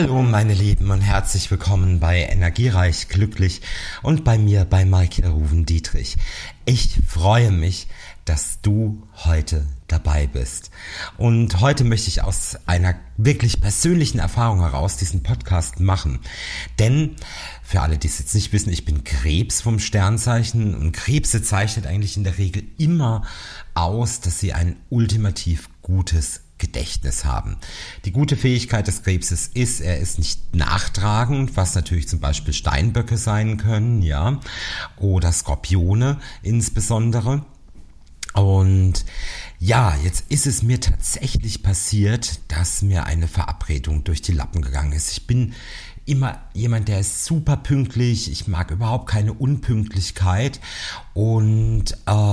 Hallo meine Lieben und herzlich willkommen bei Energiereich Glücklich und bei mir bei Maike Ruven Dietrich. Ich freue mich, dass du heute dabei bist. Und heute möchte ich aus einer wirklich persönlichen Erfahrung heraus diesen Podcast machen. Denn für alle, die es jetzt nicht wissen, ich bin Krebs vom Sternzeichen und Krebse zeichnet eigentlich in der Regel immer aus, dass sie ein ultimativ gutes Gedächtnis haben. Die gute Fähigkeit des Krebses ist, er ist nicht nachtragend, was natürlich zum Beispiel Steinböcke sein können, ja, oder Skorpione insbesondere. Und ja, jetzt ist es mir tatsächlich passiert, dass mir eine Verabredung durch die Lappen gegangen ist. Ich bin immer jemand, der ist super pünktlich. Ich mag überhaupt keine Unpünktlichkeit. Und ähm,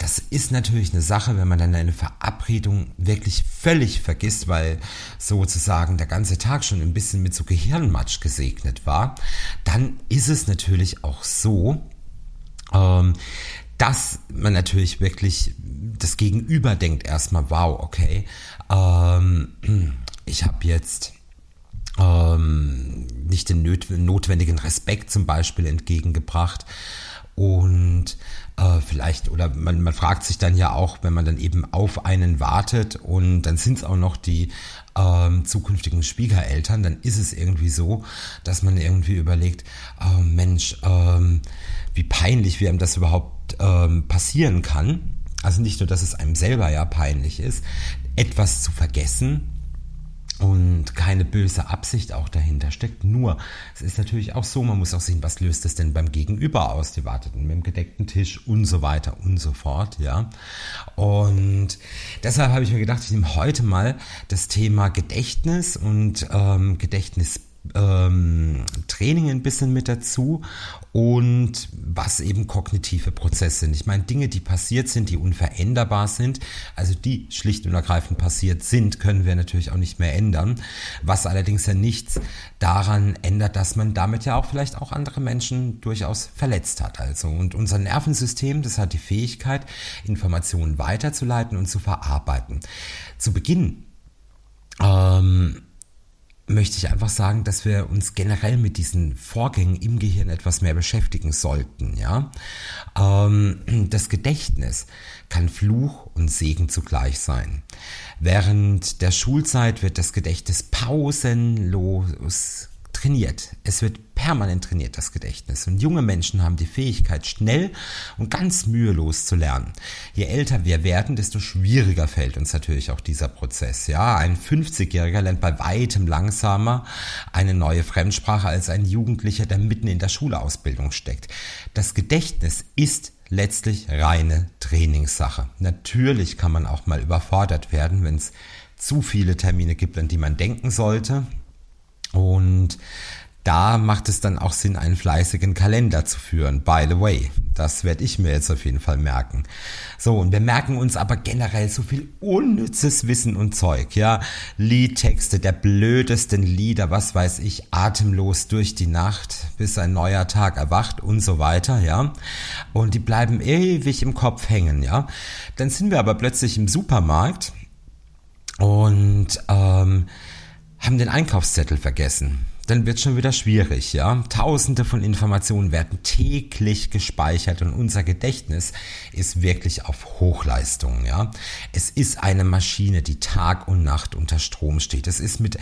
das ist natürlich eine Sache, wenn man dann eine Verabredung wirklich völlig vergisst, weil sozusagen der ganze Tag schon ein bisschen mit so Gehirnmatsch gesegnet war, dann ist es natürlich auch so, ähm, dass man natürlich wirklich das Gegenüber denkt erstmal, wow, okay, ähm, ich habe jetzt ähm, nicht den notwendigen Respekt zum Beispiel entgegengebracht und äh, vielleicht, oder man, man fragt sich dann ja auch, wenn man dann eben auf einen wartet und dann sind es auch noch die ähm, zukünftigen Schwiegereltern, dann ist es irgendwie so, dass man irgendwie überlegt, äh, Mensch, ähm, wie peinlich, wie einem das überhaupt ähm, passieren kann. Also nicht nur, dass es einem selber ja peinlich ist, etwas zu vergessen, und keine böse Absicht auch dahinter steckt. Nur, es ist natürlich auch so, man muss auch sehen, was löst es denn beim Gegenüber aus? Die warteten mit dem gedeckten Tisch und so weiter und so fort, ja. Und deshalb habe ich mir gedacht, ich nehme heute mal das Thema Gedächtnis und ähm, Gedächtnis ähm, Training ein bisschen mit dazu und was eben kognitive Prozesse sind. Ich meine, Dinge, die passiert sind, die unveränderbar sind, also die schlicht und ergreifend passiert sind, können wir natürlich auch nicht mehr ändern. Was allerdings ja nichts daran ändert, dass man damit ja auch vielleicht auch andere Menschen durchaus verletzt hat. Also und unser Nervensystem, das hat die Fähigkeit, Informationen weiterzuleiten und zu verarbeiten. Zu Beginn ähm, möchte ich einfach sagen, dass wir uns generell mit diesen Vorgängen im Gehirn etwas mehr beschäftigen sollten. Ja, ähm, das Gedächtnis kann Fluch und Segen zugleich sein. Während der Schulzeit wird das Gedächtnis pausenlos trainiert. Es wird permanent trainiert, das Gedächtnis. Und junge Menschen haben die Fähigkeit, schnell und ganz mühelos zu lernen. Je älter wir werden, desto schwieriger fällt uns natürlich auch dieser Prozess. Ja, ein 50-Jähriger lernt bei weitem langsamer eine neue Fremdsprache als ein Jugendlicher, der mitten in der Schulausbildung steckt. Das Gedächtnis ist letztlich reine Trainingssache. Natürlich kann man auch mal überfordert werden, wenn es zu viele Termine gibt, an die man denken sollte. Und da macht es dann auch Sinn, einen fleißigen Kalender zu führen. By the way, das werde ich mir jetzt auf jeden Fall merken. So, und wir merken uns aber generell so viel unnützes Wissen und Zeug, ja. Liedtexte der blödesten Lieder, was weiß ich, atemlos durch die Nacht, bis ein neuer Tag erwacht und so weiter, ja. Und die bleiben ewig im Kopf hängen, ja. Dann sind wir aber plötzlich im Supermarkt und ähm, haben den Einkaufszettel vergessen. Dann wird schon wieder schwierig, ja. Tausende von Informationen werden täglich gespeichert und unser Gedächtnis ist wirklich auf Hochleistung, ja. Es ist eine Maschine, die Tag und Nacht unter Strom steht. Es ist mit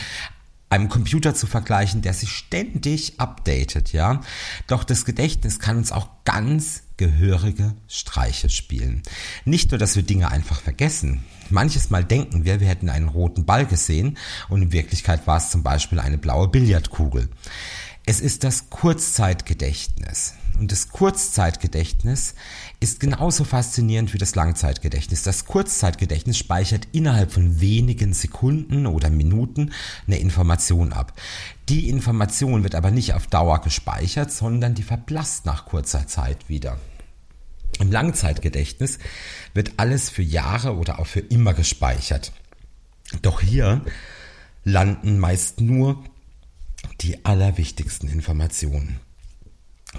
einem Computer zu vergleichen, der sich ständig updatet, ja. Doch das Gedächtnis kann uns auch ganz gehörige Streiche spielen. Nicht nur, dass wir Dinge einfach vergessen. Manches Mal denken wir, wir hätten einen roten Ball gesehen und in Wirklichkeit war es zum Beispiel eine blaue Billardkugel. Es ist das Kurzzeitgedächtnis. Und das Kurzzeitgedächtnis ist genauso faszinierend wie das Langzeitgedächtnis. Das Kurzzeitgedächtnis speichert innerhalb von wenigen Sekunden oder Minuten eine Information ab. Die Information wird aber nicht auf Dauer gespeichert, sondern die verblasst nach kurzer Zeit wieder. Im Langzeitgedächtnis wird alles für Jahre oder auch für immer gespeichert. Doch hier landen meist nur die allerwichtigsten Informationen.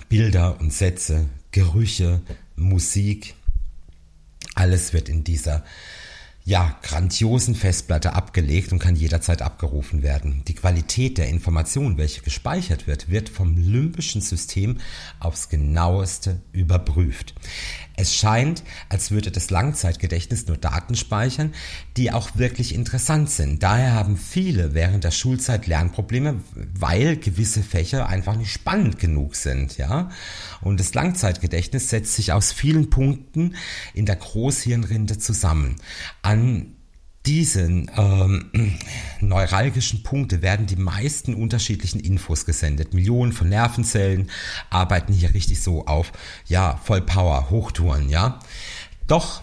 Bilder und Sätze, Gerüche, Musik, alles wird in dieser ja, grandiosen Festplatte abgelegt und kann jederzeit abgerufen werden. Die Qualität der Information, welche gespeichert wird, wird vom limbischen System aufs genaueste überprüft. Es scheint, als würde das Langzeitgedächtnis nur Daten speichern, die auch wirklich interessant sind. Daher haben viele während der Schulzeit Lernprobleme, weil gewisse Fächer einfach nicht spannend genug sind, ja. Und das Langzeitgedächtnis setzt sich aus vielen Punkten in der Großhirnrinde zusammen. An diesen ähm, neuralgischen Punkte werden die meisten unterschiedlichen Infos gesendet. Millionen von Nervenzellen arbeiten hier richtig so auf, ja, voll Power, Hochtouren, ja. Doch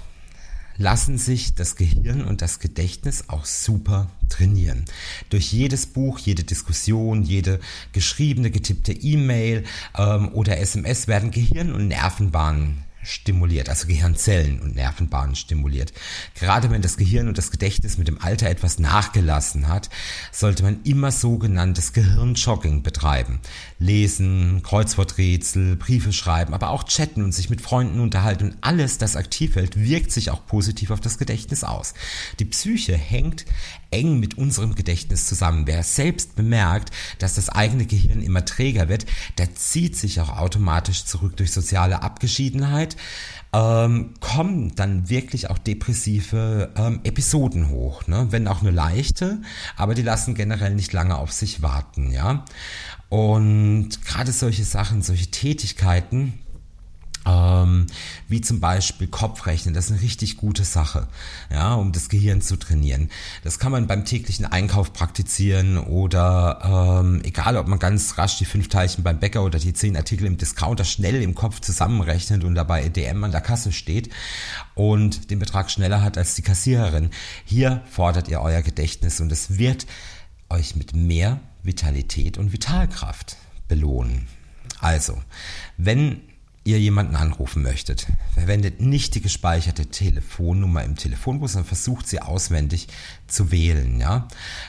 lassen sich das Gehirn und das Gedächtnis auch super trainieren. Durch jedes Buch, jede Diskussion, jede geschriebene, getippte E-Mail ähm, oder SMS werden Gehirn und Nervenbahnen stimuliert, also Gehirnzellen und Nervenbahnen stimuliert. Gerade wenn das Gehirn und das Gedächtnis mit dem Alter etwas nachgelassen hat, sollte man immer sogenanntes Gehirnjogging betreiben. Lesen, Kreuzworträtsel, Briefe schreiben, aber auch chatten und sich mit Freunden unterhalten und alles, das aktiv hält, wirkt sich auch positiv auf das Gedächtnis aus. Die Psyche hängt eng mit unserem Gedächtnis zusammen. Wer selbst bemerkt, dass das eigene Gehirn immer träger wird, der zieht sich auch automatisch zurück durch soziale Abgeschiedenheit, ähm, kommen dann wirklich auch depressive ähm, Episoden hoch, ne? wenn auch nur leichte, aber die lassen generell nicht lange auf sich warten, ja. Und gerade solche Sachen, solche Tätigkeiten, ähm, wie zum Beispiel Kopfrechnen, das ist eine richtig gute Sache, ja, um das Gehirn zu trainieren. Das kann man beim täglichen Einkauf praktizieren oder ähm, egal, ob man ganz rasch die fünf Teilchen beim Bäcker oder die zehn Artikel im Discounter schnell im Kopf zusammenrechnet und dabei EDM an der Kasse steht und den Betrag schneller hat als die Kassiererin. Hier fordert ihr euer Gedächtnis und es wird euch mit mehr Vitalität und Vitalkraft belohnen. Also, wenn ihr jemanden anrufen möchtet, verwendet nicht die gespeicherte Telefonnummer im Telefonbuch, sondern versucht sie auswendig zu wählen. Ja,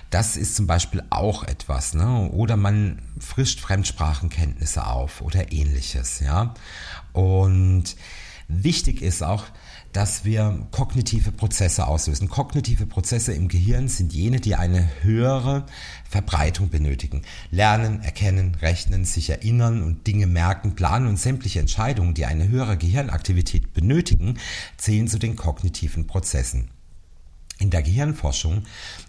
das ist zum Beispiel auch etwas. Ne? Oder man frischt Fremdsprachenkenntnisse auf oder ähnliches. Ja, und wichtig ist auch, dass wir kognitive Prozesse auslösen. Kognitive Prozesse im Gehirn sind jene, die eine höhere Verbreitung benötigen. Lernen, erkennen, rechnen, sich erinnern und Dinge merken, planen und sämtliche Entscheidungen, die eine höhere Gehirnaktivität benötigen, zählen zu den kognitiven Prozessen. In der Gehirnforschung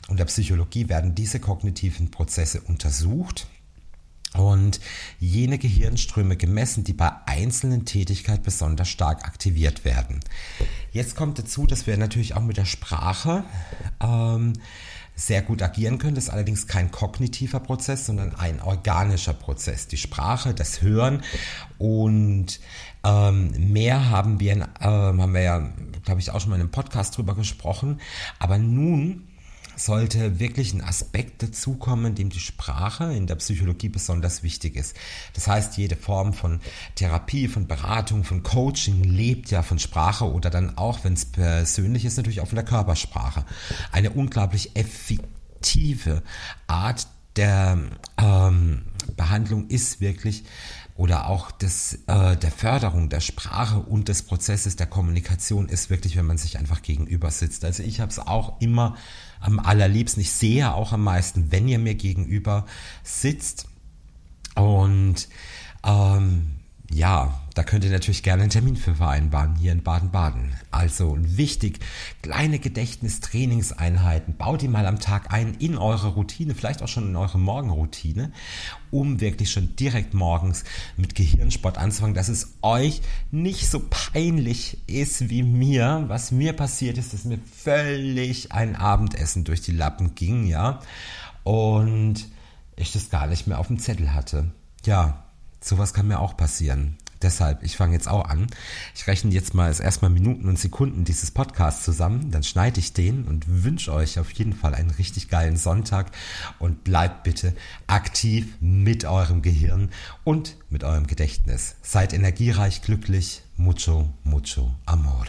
und der Psychologie werden diese kognitiven Prozesse untersucht und jene Gehirnströme gemessen, die bei einzelnen Tätigkeiten besonders stark aktiviert werden. Jetzt kommt dazu, dass wir natürlich auch mit der Sprache ähm, sehr gut agieren können. Das ist allerdings kein kognitiver Prozess, sondern ein organischer Prozess. Die Sprache, das Hören und ähm, mehr haben wir, äh, haben wir ja, glaube ich, auch schon mal in einem Podcast drüber gesprochen. Aber nun sollte wirklich ein Aspekt dazukommen, dem die Sprache in der Psychologie besonders wichtig ist. Das heißt, jede Form von Therapie, von Beratung, von Coaching lebt ja von Sprache oder dann auch, wenn es persönlich ist, natürlich auch von der Körpersprache. Eine unglaublich effektive Art der ähm, Behandlung ist wirklich oder auch des, äh, der Förderung der Sprache und des Prozesses der Kommunikation ist wirklich, wenn man sich einfach gegenüber sitzt. Also ich habe es auch immer am allerliebsten, ich sehe auch am meisten, wenn ihr mir gegenüber sitzt und ähm, ja, da könnt ihr natürlich gerne einen Termin für vereinbaren hier in Baden-Baden. Also wichtig, kleine Gedächtnistrainingseinheiten, baut die mal am Tag ein in eure Routine, vielleicht auch schon in eure Morgenroutine, um wirklich schon direkt morgens mit Gehirnsport anzufangen, dass es euch nicht so peinlich ist wie mir. Was mir passiert ist, dass mir völlig ein Abendessen durch die Lappen ging, ja, und ich das gar nicht mehr auf dem Zettel hatte. Ja, Sowas kann mir auch passieren. Deshalb, ich fange jetzt auch an. Ich rechne jetzt mal erstmal Minuten und Sekunden dieses Podcasts zusammen, dann schneide ich den und wünsche euch auf jeden Fall einen richtig geilen Sonntag und bleibt bitte aktiv mit eurem Gehirn und mit eurem Gedächtnis. Seid energiereich, glücklich, mucho, mucho amor.